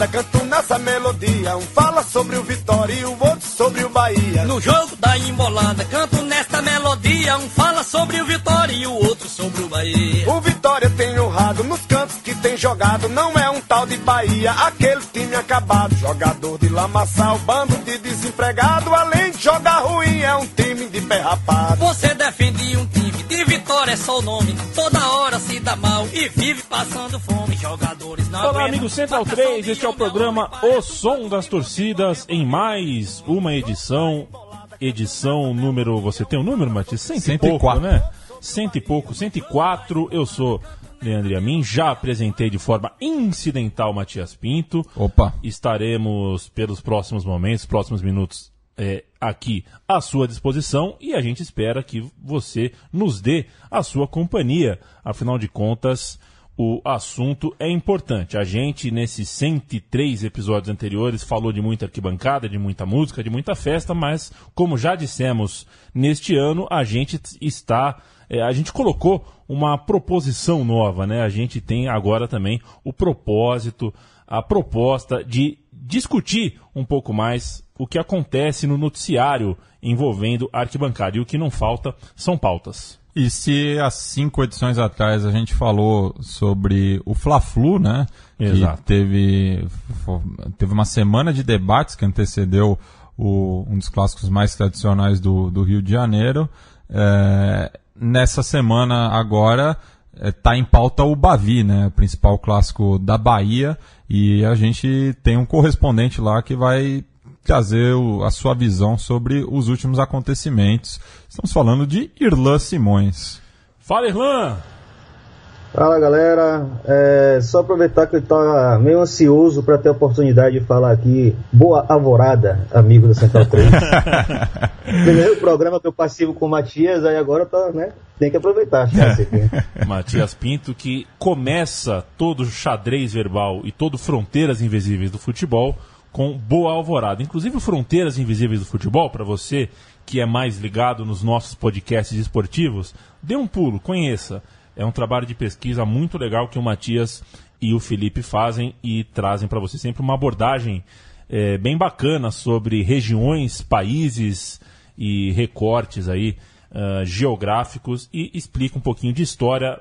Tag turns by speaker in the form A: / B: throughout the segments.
A: embolada, canto nessa melodia. Um fala sobre o Vitória e o outro sobre o Bahia.
B: No jogo da embolada, canto nesta melodia. Um fala sobre o Vitória e o outro sobre o Bahia.
A: O Vitória tem honrado nos cantos que tem jogado. Não é um tal de Bahia, aquele time acabado. Jogador de lamaçal, bando de desempregado. Além de jogar ruim, é um time de pé rapado.
B: Você defende um time Vitória, é só o nome. Toda hora se dá mal e vive passando fome. Jogadores não
C: Olá,
B: aguentam.
C: amigo Central
B: Marcação
C: 3,
B: de
C: este é o programa. O Som das Torcidas em mais uma edição. Edição número. Você tem o um número, Matias? Cento e pouco,
D: 104.
C: né? Cento e pouco, 104. Eu sou Leandro Amin, já apresentei de forma incidental Matias Pinto.
D: Opa.
C: Estaremos pelos próximos momentos, próximos minutos é, aqui à sua disposição e a gente espera que você nos dê a sua companhia. Afinal de contas, o assunto é importante. A gente, nesses 103 episódios anteriores, falou de muita arquibancada, de muita música, de muita festa, mas, como já dissemos, neste ano a gente está. é, a gente colocou uma proposição nova, né? A gente tem agora também o propósito, a proposta de discutir um pouco mais o que acontece no noticiário envolvendo arquibancada. E o que não falta são pautas.
D: E se há cinco edições atrás a gente falou sobre o Fla-Flu, né?
C: Exato.
D: Que teve, teve uma semana de debates que antecedeu o- um dos clássicos mais tradicionais do, do Rio de Janeiro. É, nessa semana agora está em pauta o Bavi, né? O principal clássico da Bahia. E a gente tem um correspondente lá que vai trazer a sua visão sobre os últimos acontecimentos. Estamos falando de Irlan Simões.
C: Fala, Irlan!
E: Fala galera, é, só aproveitar que eu tô meio ansioso para ter a oportunidade de falar aqui. Boa alvorada, amigo da Central 3. Primeiro programa que eu participo com o Matias, aí agora tá, né? Tem que aproveitar a chance aqui.
C: Matias Pinto, que começa todo o xadrez verbal e todo Fronteiras Invisíveis do Futebol com boa alvorada. Inclusive, Fronteiras Invisíveis do Futebol, para você que é mais ligado nos nossos podcasts esportivos, dê um pulo, conheça. É um trabalho de pesquisa muito legal que o Matias e o Felipe fazem e trazem para você sempre uma abordagem eh, bem bacana sobre regiões, países e recortes aí ah, geográficos e explica um pouquinho de história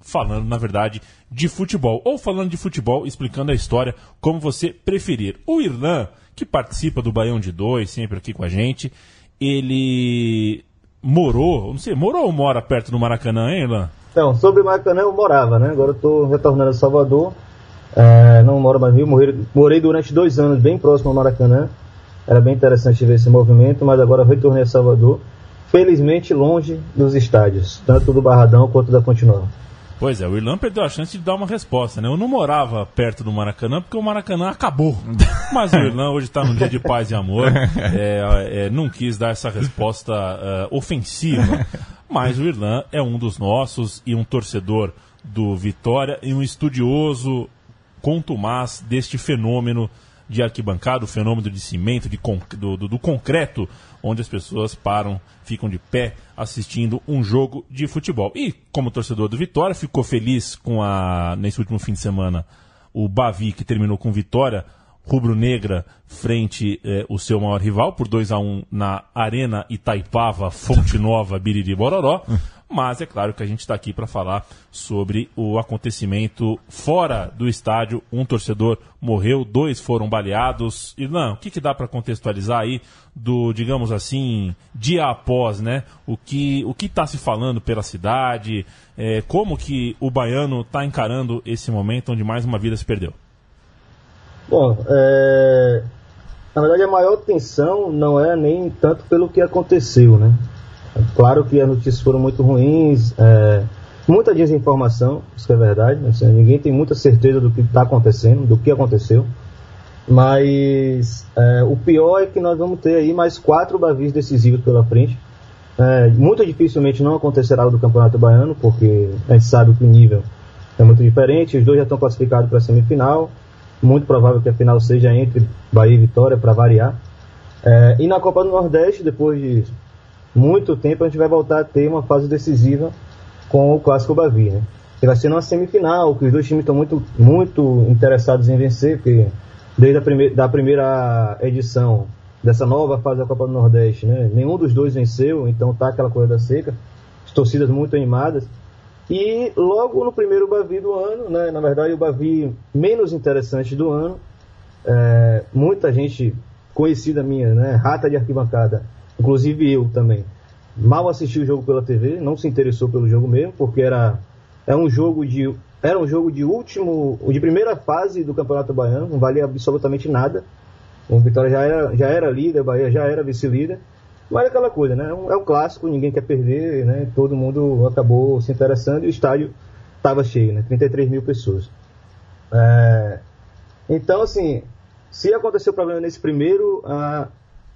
C: falando, na verdade, de futebol. Ou falando de futebol, explicando a história como você preferir. O Irlan, que participa do Baião de Dois, sempre aqui com a gente, ele morou, não sei, morou ou mora perto do Maracanã, hein, Irlan?
E: Então, sobre Maracanã eu morava, né? Agora eu tô retornando a Salvador. É, não moro mais no Rio, morei, morei durante dois anos bem próximo ao Maracanã. Era bem interessante ver esse movimento, mas agora retornei a Salvador. Felizmente longe dos estádios, tanto do Barradão quanto da Fonte Nova.
C: Pois é, o Irlan perdeu a chance de dar uma resposta, né? Eu não morava perto do Maracanã porque o Maracanã acabou. Mas o Irlan hoje está num dia de paz e amor. É, é, não quis dar essa resposta é, ofensiva. Mas o Irlan é um dos nossos e um torcedor do Vitória e um estudioso contumaz deste fenômeno de arquibancada, o fenômeno de cimento, de con- do, do- do concreto, onde as pessoas param, ficam de pé assistindo um jogo de futebol. E, como torcedor do Vitória, ficou feliz com a, nesse último fim de semana, o Bavi, que terminou com vitória rubro-negra frente eh, o seu maior rival por 2 a 1 na Arena Itaipava, Fonte Nova, Biriri Bororó. Mas é claro que a gente está aqui para falar sobre o acontecimento fora do estádio. Um torcedor morreu, dois foram baleados. Não, o que, que dá para contextualizar aí do, digamos assim, dia após, né? O que o que está se falando pela cidade? eh, como que o baiano está encarando esse momento onde mais uma vida se perdeu?
E: Bom, é, na verdade a maior tensão não é nem tanto pelo que aconteceu, né? Claro que as notícias foram muito ruins, é, muita desinformação, isso é verdade, assim, ninguém tem muita certeza do que está acontecendo, do que aconteceu, mas é, o pior é que nós vamos ter aí mais quatro bavis decisivos pela frente. É, muito dificilmente não acontecerá o do Campeonato Baiano, porque a gente sabe que o nível é muito diferente, os dois já estão classificados para a semifinal, muito provável que a final seja entre Bahia e Vitória, para variar. É, e na Copa do Nordeste, depois de muito tempo, a gente vai voltar a ter uma fase decisiva com o Clássico Bavi, né? Que vai ser numa semifinal, que os dois times estão muito, muito interessados em vencer, porque desde a prime da primeira edição dessa nova fase da Copa do Nordeste, né? Nenhum dos dois venceu, então tá aquela coisa da seca, as torcidas muito animadas. E logo no primeiro Bavi do ano, né? Na verdade, o Bavi menos interessante do ano, é, muita gente conhecida minha, né? Rata de arquibancada, inclusive eu também. Mal assistiu o jogo pela TV, não se interessou pelo jogo mesmo, porque era, era um jogo de era um jogo de último, de primeira fase do Campeonato Baiano, não valia absolutamente nada. O Vitória já era, já era líder, Bahia já era vice-líder. Mas é aquela coisa, né? É um, é um, clássico, ninguém quer perder, né? Todo mundo acabou se interessando e o estádio estava cheio, né? 33 mil pessoas. É... Então, assim, se acontecer o problema nesse primeiro, a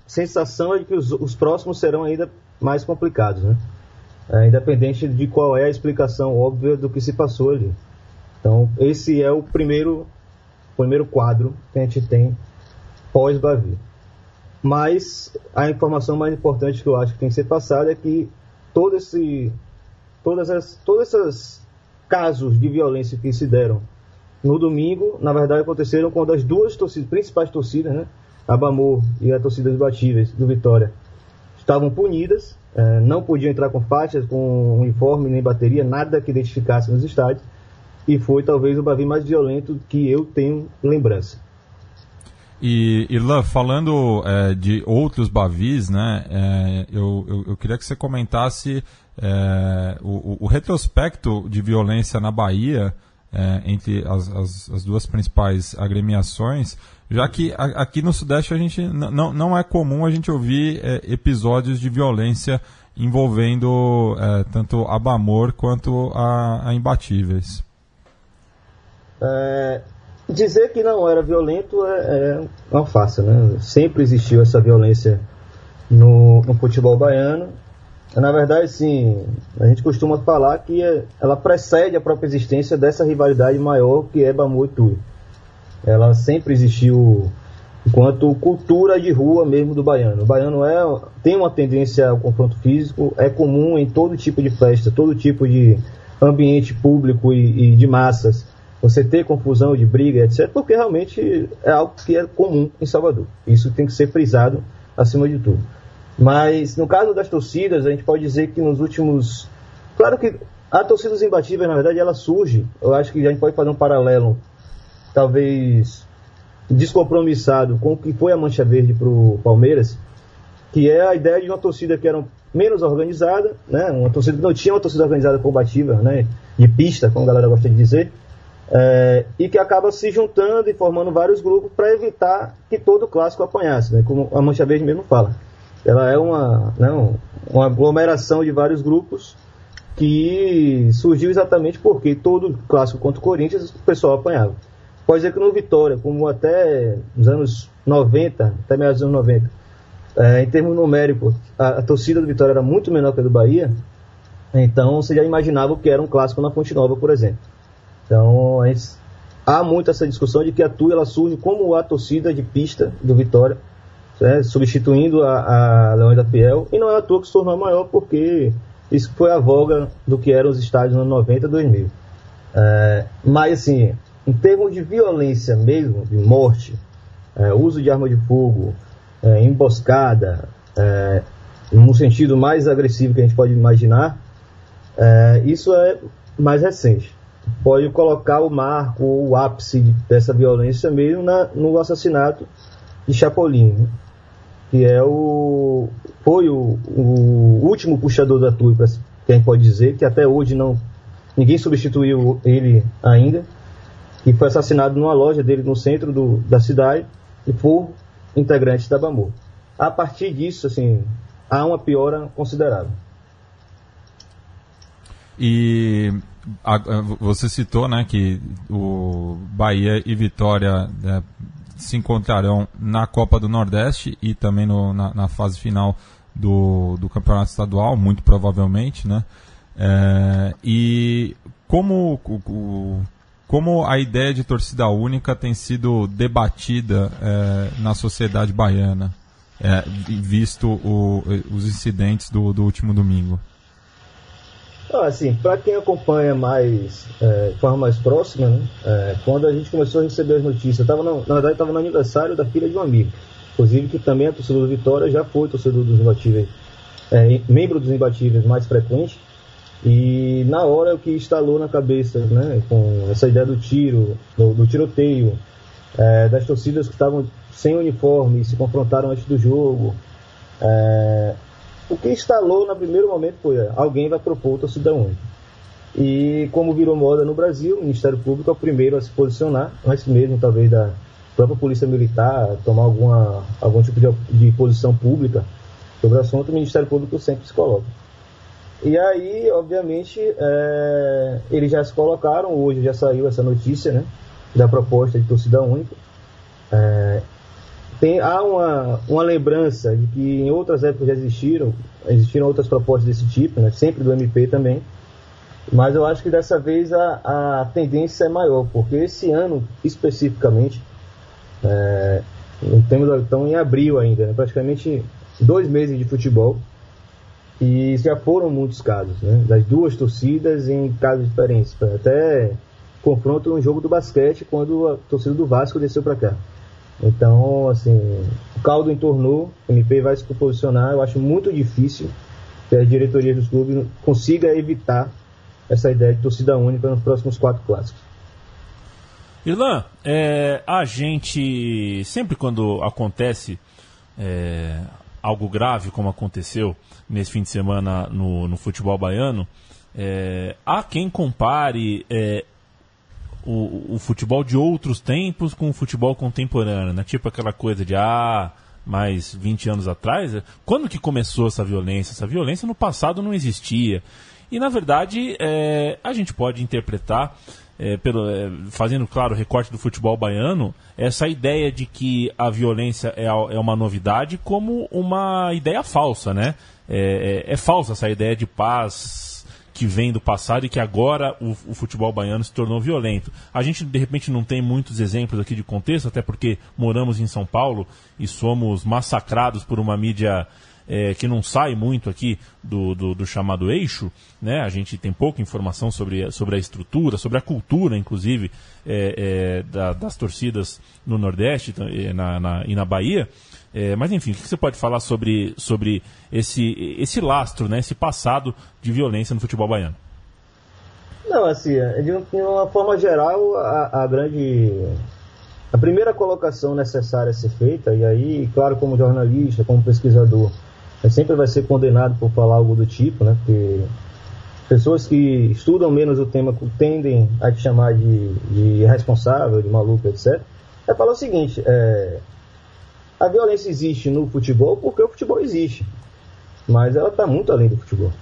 E: sensação é de que os, os próximos serão ainda mais complicados, né? É, independente de qual é a explicação óbvia do que se passou ali. Então, esse é o primeiro, primeiro quadro que a gente tem pós-Bavi. Mas a informação mais importante que eu acho que tem que ser passada é que todo esse, todas as, todos esses casos de violência que se deram no domingo, na verdade, aconteceram quando as duas torcidas, principais torcidas, né, a Bamor e a torcida dos Batíveis do Vitória, estavam punidas, eh, não podiam entrar com faixas, com uniforme, nem bateria, nada que identificasse nos estádios e foi talvez o Bavi mais violento que eu tenho lembrança.
D: E Irlan, falando é, de outros Bavis, né, é, eu, eu, eu, queria que você comentasse é, o, o, retrospecto de violência na Bahia é, entre as, as, as, duas principais agremiações, já que a, aqui no Sudeste a gente não, não é comum a gente ouvir é, episódios de violência envolvendo é, tanto a Bamor quanto a, a Imbatíveis.
E: É, dizer que não era violento é, é uma farsa, né? Sempre existiu essa violência no, no futebol baiano. Na verdade, sim, a gente costuma falar que é, ela precede a própria existência dessa rivalidade maior que é Bamu e Tui. Ela sempre existiu enquanto cultura de rua mesmo do baiano. O baiano é, tem uma tendência ao confronto físico, é comum em todo tipo de festa, todo tipo de ambiente público e, e de massas você ter confusão de briga, etc., porque realmente é algo que é comum em Salvador. Isso tem que ser frisado acima de tudo. Mas no caso das torcidas, a gente pode dizer que nos últimos. Claro que a torcida dos imbatíveis, na verdade, ela surge. Eu acho que a gente pode fazer um paralelo, talvez descompromissado com o que foi a Mancha Verde para o Palmeiras, que é a ideia de uma torcida que era menos organizada, né? uma torcida que não tinha uma torcida organizada combativa, né? de pista, como a galera gosta de dizer, é, e que acaba se juntando e formando vários grupos para evitar que todo clássico apanhasse, né? como a Mancha Verde mesmo fala. Ela é uma, não, né, uma aglomeração de vários grupos que surgiu exatamente porque todo clássico contra o Corinthians o pessoal apanhava. Pode dizer que no Vitória, como até nos anos 90, até meados dos anos 90, é, em termos numéricos, a, a, torcida do Vitória era muito menor que a do Bahia, então você já imaginava o que era um clássico na Fonte Nova, por exemplo. Então, há muito essa discussão de que a TUI ela surge como a torcida de pista do Vitória, né, substituindo a, a Leões da Fiel, e não é a toa que se tornou maior, porque isso foi a voga do que eram os estádios nos anos 90 e 2000. É, mas, assim, em termos de violência mesmo, de morte, é, uso de arma de fogo, é, emboscada, é, num sentido mais agressivo que a gente pode imaginar, é, isso é mais recente pode colocar o marco, o ápice dessa violência mesmo na, no assassinato de Chapolin, né? que é o foi o, o último puxador da Tui, que a gente pode dizer, que até hoje não ninguém substituiu ele ainda, que foi assassinado numa loja dele no centro do, da cidade e por integrantes da Bambu. A partir disso, assim, há uma piora considerável.
D: E a, você citou né, que o Bahia e Vitória né, se encontrarão na Copa do Nordeste e também no, na, na, fase final do, do Campeonato Estadual, muito provavelmente. Né? É, e como, o, como a ideia de torcida única tem sido debatida é, na sociedade baiana, é, visto o, os incidentes do, do último domingo?
E: Ah, assim, para quem acompanha mais, é, de forma mais próxima, né, é, quando a gente começou a receber as notícias, tava no, na verdade estava no aniversário da filha de um amigo, inclusive que também é torcedor do Vitória, já foi torcedor dos imbatíveis, é, membro dos imbatíveis mais frequente, e na hora o que instalou na cabeça, né, com essa ideia do tiro, do, do tiroteio, é, das torcidas que estavam sem uniforme e se confrontaram antes do jogo, é, o que instalou no primeiro momento foi é, alguém vai propor torcida única. E como virou moda no Brasil, o Ministério Público é o primeiro a se posicionar, antes mesmo talvez da própria Polícia Militar tomar alguma, algum tipo de, de posição pública sobre o assunto, o Ministério Público sempre se coloca. E aí, obviamente, é, eles já se colocaram, hoje já saiu essa notícia né, da proposta de torcida única. É, tem, há uma, uma lembrança de que em outras épocas já existiram, existiram outras propostas desse tipo, né, sempre do MP também, mas eu acho que dessa vez a, a tendência é maior, porque esse ano especificamente, é, estamos em abril ainda, né, praticamente dois meses de futebol, e já foram muitos casos, né, das duas torcidas em casos diferentes, até confronto no jogo do basquete quando a torcida do Vasco desceu para cá. Então, assim, o caldo entornou, o MP vai se posicionar. Eu acho muito difícil que a diretoria dos clubes consiga evitar essa ideia de torcida única nos próximos quatro clássicos.
C: Irlan, é, a gente, sempre quando acontece é, algo grave, como aconteceu nesse fim de semana no, no futebol baiano, é, há quem compare é, o, o futebol de outros tempos com o futebol contemporâneo, né? Tipo aquela coisa de, ah, mais 20 anos atrás, quando que começou essa violência? Essa violência no passado não existia. E, na verdade, é, a gente pode interpretar, é, pelo, é, fazendo, claro, o recorte do futebol baiano, essa ideia de que a violência é, é uma novidade como uma ideia falsa, né? É, é, é falsa essa ideia de paz que vem do passado e que agora o, o, futebol baiano se tornou violento. A gente, de repente, não tem muitos exemplos aqui de contexto, até porque moramos em São Paulo e somos massacrados por uma mídia é, que não sai muito aqui do, do, do, chamado eixo, né? A gente tem pouca informação sobre, sobre a estrutura, sobre a cultura, inclusive, é, é, da, das torcidas no Nordeste na, na, e na Bahia. É, mas enfim, o que você pode falar sobre, sobre esse, esse lastro, né, esse passado de violência no futebol baiano?
E: Não, assim, é, de uma forma geral, a, a grande. A primeira colocação necessária a ser feita, e aí, claro, como jornalista, como pesquisador, sempre vai ser condenado por falar algo do tipo, né? Porque pessoas que estudam menos o tema tendem a te chamar de, de irresponsável, de maluco, etc. É falar o seguinte: é, a violência existe no futebol porque o futebol existe, mas ela está muito além do futebol.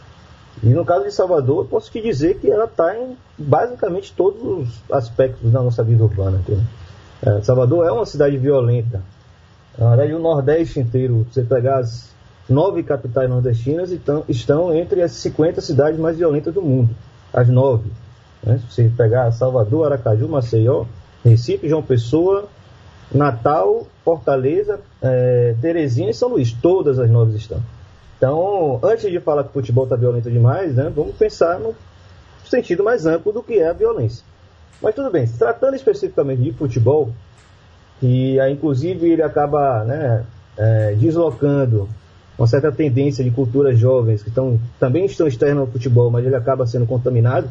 E: E no caso de Salvador, posso te dizer que ela está em basicamente todos os aspectos da nossa vida urbana. É, Salvador é uma cidade violenta. Na verdade, o Nordeste inteiro, você pegar as nove capitais nordestinas, então, estão entre as 50 cidades mais violentas do mundo. As nove. Né? Se você pegar Salvador, Aracaju, Maceió, Recife, João Pessoa, Natal, Fortaleza, é, Teresina e São Luís. Todas as nove estão. Então, antes de falar que o futebol está violento demais, né, vamos pensar no sentido mais amplo do que é a violência. Mas tudo bem, tratando especificamente de futebol, e aí, inclusive ele acaba né, é, deslocando uma certa tendência de culturas jovens que estão, também estão externas ao futebol, mas ele acaba sendo contaminado,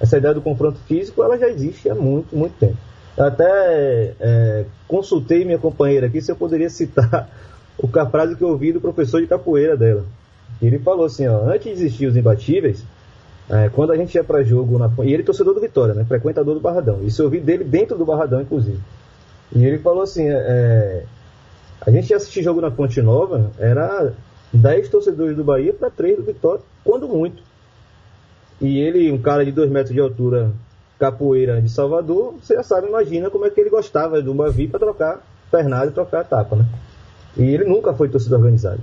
E: essa ideia do confronto físico ela já existe há muito, muito tempo. Eu até é, consultei minha companheira aqui se eu poderia citar o a frase que eu ouvi do professor de capoeira dela. Ele falou assim, ó, antes de existir os imbatíveis, é, quando a gente ia para jogo na e ele é torcedor do Vitória, né, frequentador do Barradão. Isso eu ouvi dele dentro do Barradão, inclusive. E ele falou assim, é, é a gente ia assistir jogo na Fonte Nova, era 10 torcedores do Bahia para 3 do Vitória, quando muito. E ele, um cara de 2 metros de altura, capoeira de Salvador, você já sabe, imagina como é que ele gostava do Bavi para trocar pernada e trocar tapa, né? E ele nunca foi torcida organizada.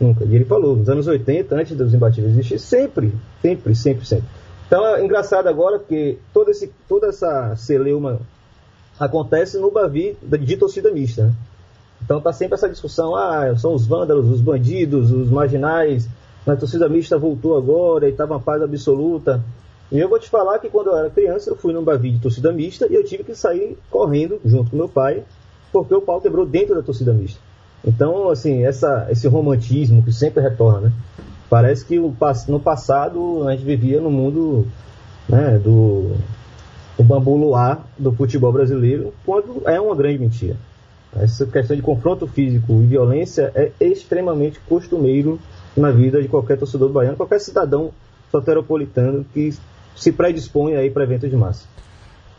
E: Nunca. E ele falou, nos anos 80, antes dos imbatíveis existir, sempre, sempre, sempre, sempre. Então é engraçado agora porque todo esse, toda essa celeuma acontece no Bavi de torcida mista, né? Então tá sempre essa discussão, ah, são os vândalos, os bandidos, os marginais, a torcida mista voltou agora e estava uma paz absoluta. E eu vou te falar que quando eu era criança, eu fui num Bavi de torcida mista e eu tive que sair correndo junto com meu pai, porque o pau quebrou dentro da torcida mista. Então, assim, essa, esse romantismo que sempre retorna, né? Parece que no passado a gente vivia no mundo né, do, do bambu luar do futebol brasileiro, quando é uma grande mentira. Essa questão de confronto físico e violência é extremamente costumeiro na vida de qualquer torcedor baiano, qualquer cidadão soteropolitano que se predispõe aí para eventos de massa.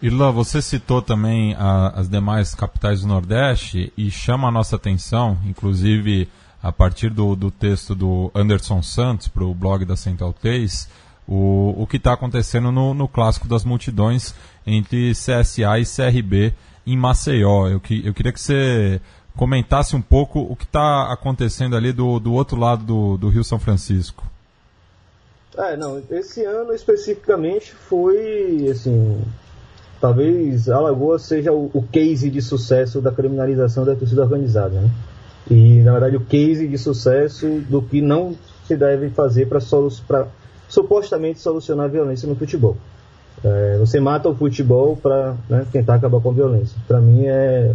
D: Irlan, você citou também a, as demais capitais do Nordeste e chama a nossa atenção, inclusive a partir do, do texto do Anderson Santos para o blog da Central 3, o, o que está acontecendo no, no Clássico das Multidões entre CSA e CRB em Maceió. Eu, que, eu queria que você comentasse um pouco o que está acontecendo ali do, do outro lado do, do Rio São Francisco.
E: É, não, esse ano especificamente foi, assim, talvez Alagoas seja o, o, case de sucesso da criminalização da torcida organizada, né? E, na verdade, o case de sucesso do que não se deve fazer para supostamente solucionar a violência no futebol. É, você mata o futebol para né, tentar acabar com a violência. Para mim é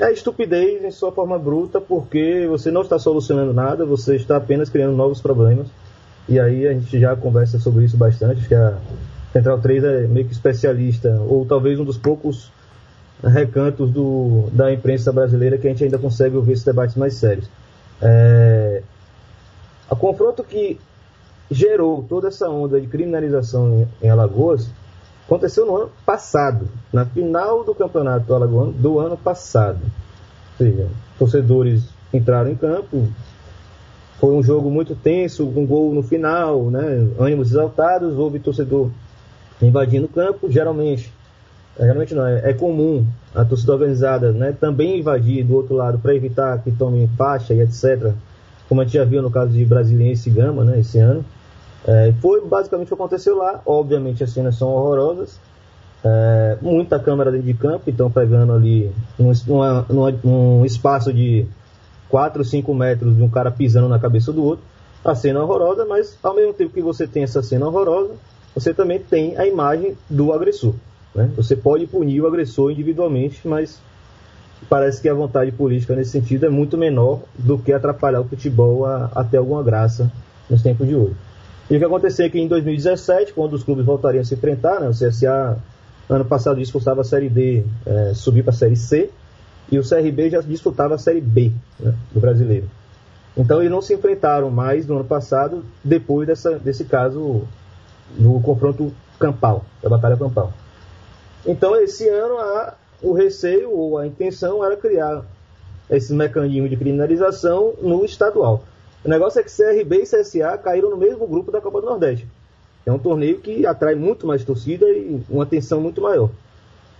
E: é estupidez em sua forma bruta, porque você não está solucionando nada, você está apenas criando novos problemas. E aí a gente já conversa sobre isso bastante, que a Central 3 é meio que especialista, ou talvez um dos poucos recantos do, da imprensa brasileira que a gente ainda consegue ouvir esses debates mais sérios. É, a confronto que gerou toda essa onda de criminalização em, Alagoas aconteceu no ano passado, na final do campeonato alagoano do ano passado. Ou seja, torcedores entraram em campo, foi um jogo muito tenso, um gol no final, né, ânimos exaltados, houve torcedor invadindo o campo, geralmente, é, geralmente não, é, é comum a torcida organizada né, também invadir do outro lado para evitar que tomem faixa e etc., como a gente já viu no caso de Brasiliense e Gama, né, esse ano. É, foi basicamente o que aconteceu lá. Obviamente as cenas são horrorosas. É, muita câmera dentro de campo, então pegando ali um, uma, um espaço de 4, 5 metros de um cara pisando na cabeça do outro. A cena é horrorosa, mas ao mesmo tempo que você tem essa cena horrorosa, você também tem a imagem do agressor. Né? Você pode punir o agressor individualmente, mas parece que a vontade política nesse sentido é muito menor do que atrapalhar o futebol a, a alguma graça nos tempos de hoje. E o que aconteceu é que em 2017, quando os clubes voltariam a se enfrentar, né, o CSA ano passado disputava a Série D, é, subir para a Série C, e o CRB já disputava a Série B né, do brasileiro. Então eles não se enfrentaram mais no ano passado, depois dessa, desse caso no confronto campal, da Batalha Campal. Então esse ano a, o receio ou a intenção era criar esse mecanismo de criminalização no estadual. O negócio é que CRB e CSA caíram no mesmo grupo da Copa do Nordeste. É um torneio que atrai muito mais torcida e uma atenção muito maior.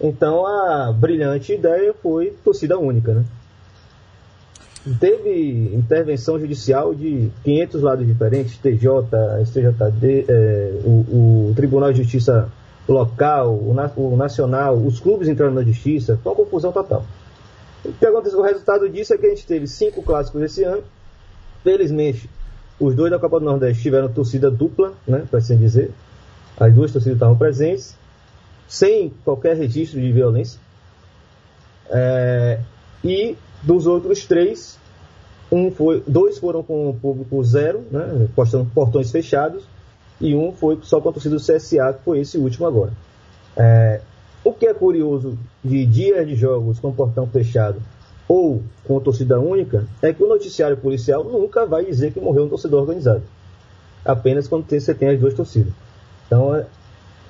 E: Então a brilhante ideia foi torcida única, né? Teve intervenção judicial de 500 lados diferentes, TJ, STJD, é, o, o, Tribunal de Justiça local, o, o, nacional, os clubes entraram na justiça, foi uma confusão total. O que aconteceu? O resultado disso é que a gente teve cinco clássicos esse ano, Felizmente, os dois da Copa do Nordeste tiveram torcida dupla, né, para assim dizer. As duas torcidas estavam presentes, sem qualquer registro de violência. É, e dos outros três, um foi, dois foram com o público zero, né, portões fechados, e um foi só com a torcida do CSA, que foi esse último agora. É, o que é curioso de dias de jogos com portão fechado ou com torcida única, é que o noticiário policial nunca vai dizer que morreu um torcedor organizado. Apenas quando você tem as duas torcidas. Então é,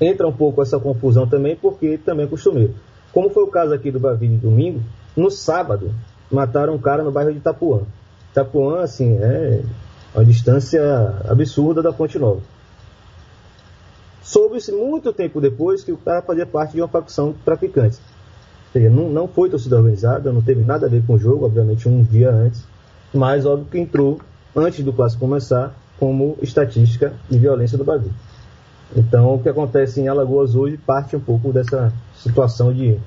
E: entra um pouco essa confusão também, porque também é costumeiro. Como foi o caso aqui do Bavi de domingo, no sábado mataram um cara no bairro de Itapuã. Itapuã, assim, é uma distância absurda da Ponte Nova. Soube-se muito tempo depois que o cara fazia parte de uma facção de traficantes. Seja, não, não foi torcida organizada, não teve nada a ver com o jogo, obviamente um dia antes, mas óbvio que entrou antes do clássico começar como estatística de violência do Brasil. Então, o que acontece em Alagoas hoje parte um pouco dessa situação de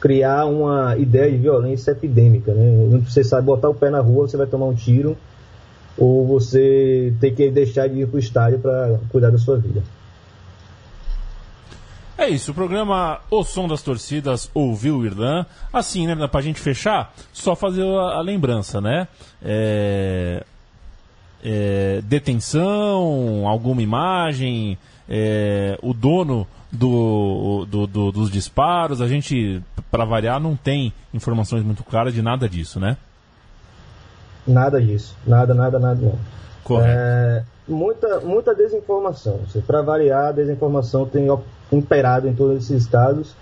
E: criar uma ideia de violência epidêmica. Né? Você sabe botar o pé na rua, você vai tomar um tiro ou você ter que deixar de ir para o estádio para cuidar da sua vida.
C: É isso, o programa O Som das Torcidas ouviu o Irlan. Assim, né, pra gente fechar, só fazer a, a lembrança, né? É, é, detenção, alguma imagem, é, o dono do, do, do, dos disparos, a gente, para variar, não tem informações muito claras de nada disso, né?
E: Nada disso, nada, nada, nada não.
C: Correto.
E: É, muita, muita desinformação. Para variar, a desinformação tem imperado em todos esses casos.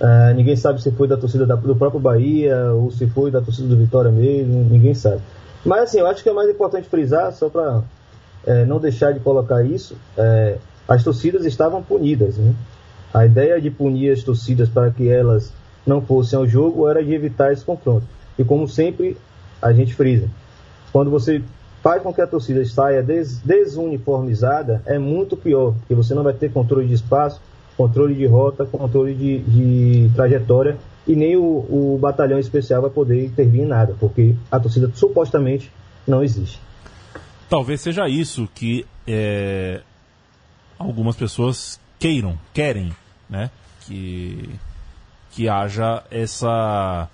E: É, ninguém sabe se foi da torcida da, do próprio Bahia ou se foi da torcida do Vitória mesmo, ninguém sabe. Mas assim, eu acho que é mais importante frisar, só para é, não deixar de colocar isso, é, as torcidas estavam punidas. Né? A ideia de punir as torcidas para que elas não fossem ao jogo era de evitar esse confronto. E como sempre, a gente frisa. Quando você faz com que a torcida saia des desuniformizada, é muito pior, porque você não vai ter controle de espaço, controle de rota, controle de, de trajetória e nem o, o, batalhão especial vai poder intervir em nada, porque a torcida supostamente não existe.
C: Talvez seja isso que é, algumas pessoas queiram, querem, né? Que, que haja essa.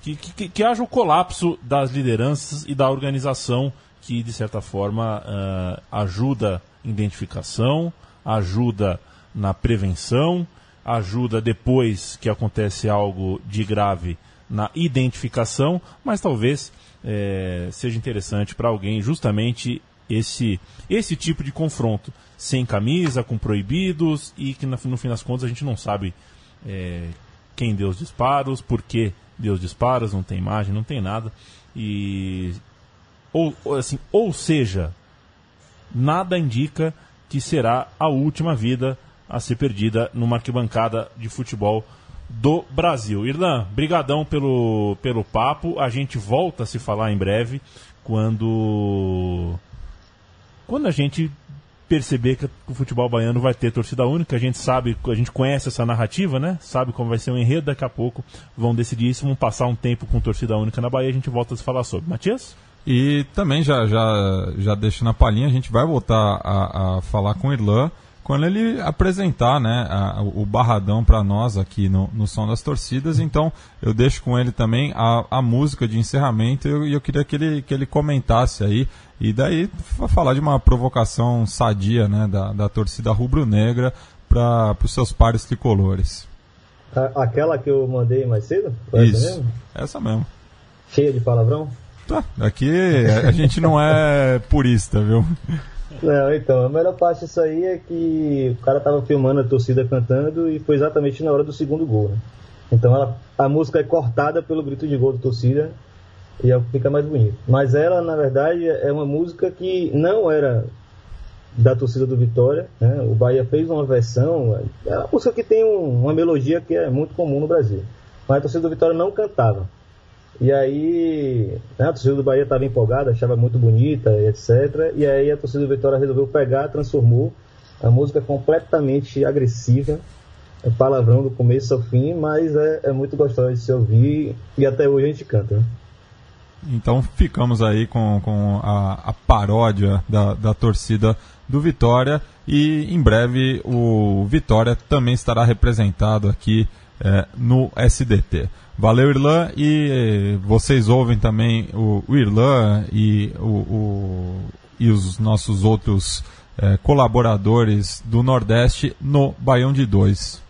C: Que, que, que haja o colapso das lideranças e da organização que, de certa forma, uh, ajuda identificação, ajuda na prevenção, ajuda depois que acontece algo de grave na identificação, mas talvez é, seja interessante para alguém justamente esse, esse tipo de confronto, sem camisa, com proibidos e que no, no fim das contas a gente não sabe é, quem deu os disparos, por que deu os disparos, não tem imagem, não tem nada. E ou, assim, ou seja, nada indica que será a última vida a ser perdida numa arquibancada de futebol do Brasil. Irlan, brigadão pelo, pelo papo. A gente volta a se falar em breve quando quando a gente perceber que o futebol baiano vai ter torcida única, a gente sabe, a gente conhece essa narrativa, né? Sabe como vai ser o enredo, daqui a pouco vão decidir isso, vão passar um tempo com torcida única na Bahia, a gente volta a se falar sobre. Matias?
D: E também já, já, já deixando a palhinha, a gente vai voltar a, a falar com o Irlan quando ele apresentar né, a, o Barradão para nós aqui no, no Som das Torcidas. Então eu deixo com ele também a, a música de encerramento e eu, eu, queria que ele, que ele comentasse aí. E daí falar de uma provocação sadia né, da, da torcida rubro-negra para os seus pares tricolores.
E: Aquela que eu mandei mais cedo?
D: Isso, essa mesmo? essa mesmo.
E: Cheia de palavrão?
D: Tá, aqui a gente não é purista, viu?
E: Não, então, a melhor parte disso aí é que o cara tava filmando a torcida cantando e foi exatamente na hora do segundo gol, né? Então ela, a música é cortada pelo grito de gol da torcida e é fica mais bonito. Mas ela, na verdade, é uma música que não era da torcida do Vitória, né? O Bahia fez uma versão, é uma música que tem um, uma melodia que é muito comum no Brasil. Mas a torcida do Vitória não cantava. E aí, né, a torcida do Bahia estava empolgada, achava muito bonita, etc. E aí a torcida do Vitória resolveu pegar, transformou a música completamente agressiva, é palavrão do começo ao fim, mas é, é muito gostosa de se ouvir e até hoje a gente canta. Né?
D: Então ficamos aí com, com a, a paródia da, da torcida do Vitória e em breve o Vitória também estará representado aqui é, no SDT. Valeu, Irlan. E vocês ouvem também o, o Irlan e, o, o, e os nossos outros é, colaboradores do Nordeste no Baião de Dois.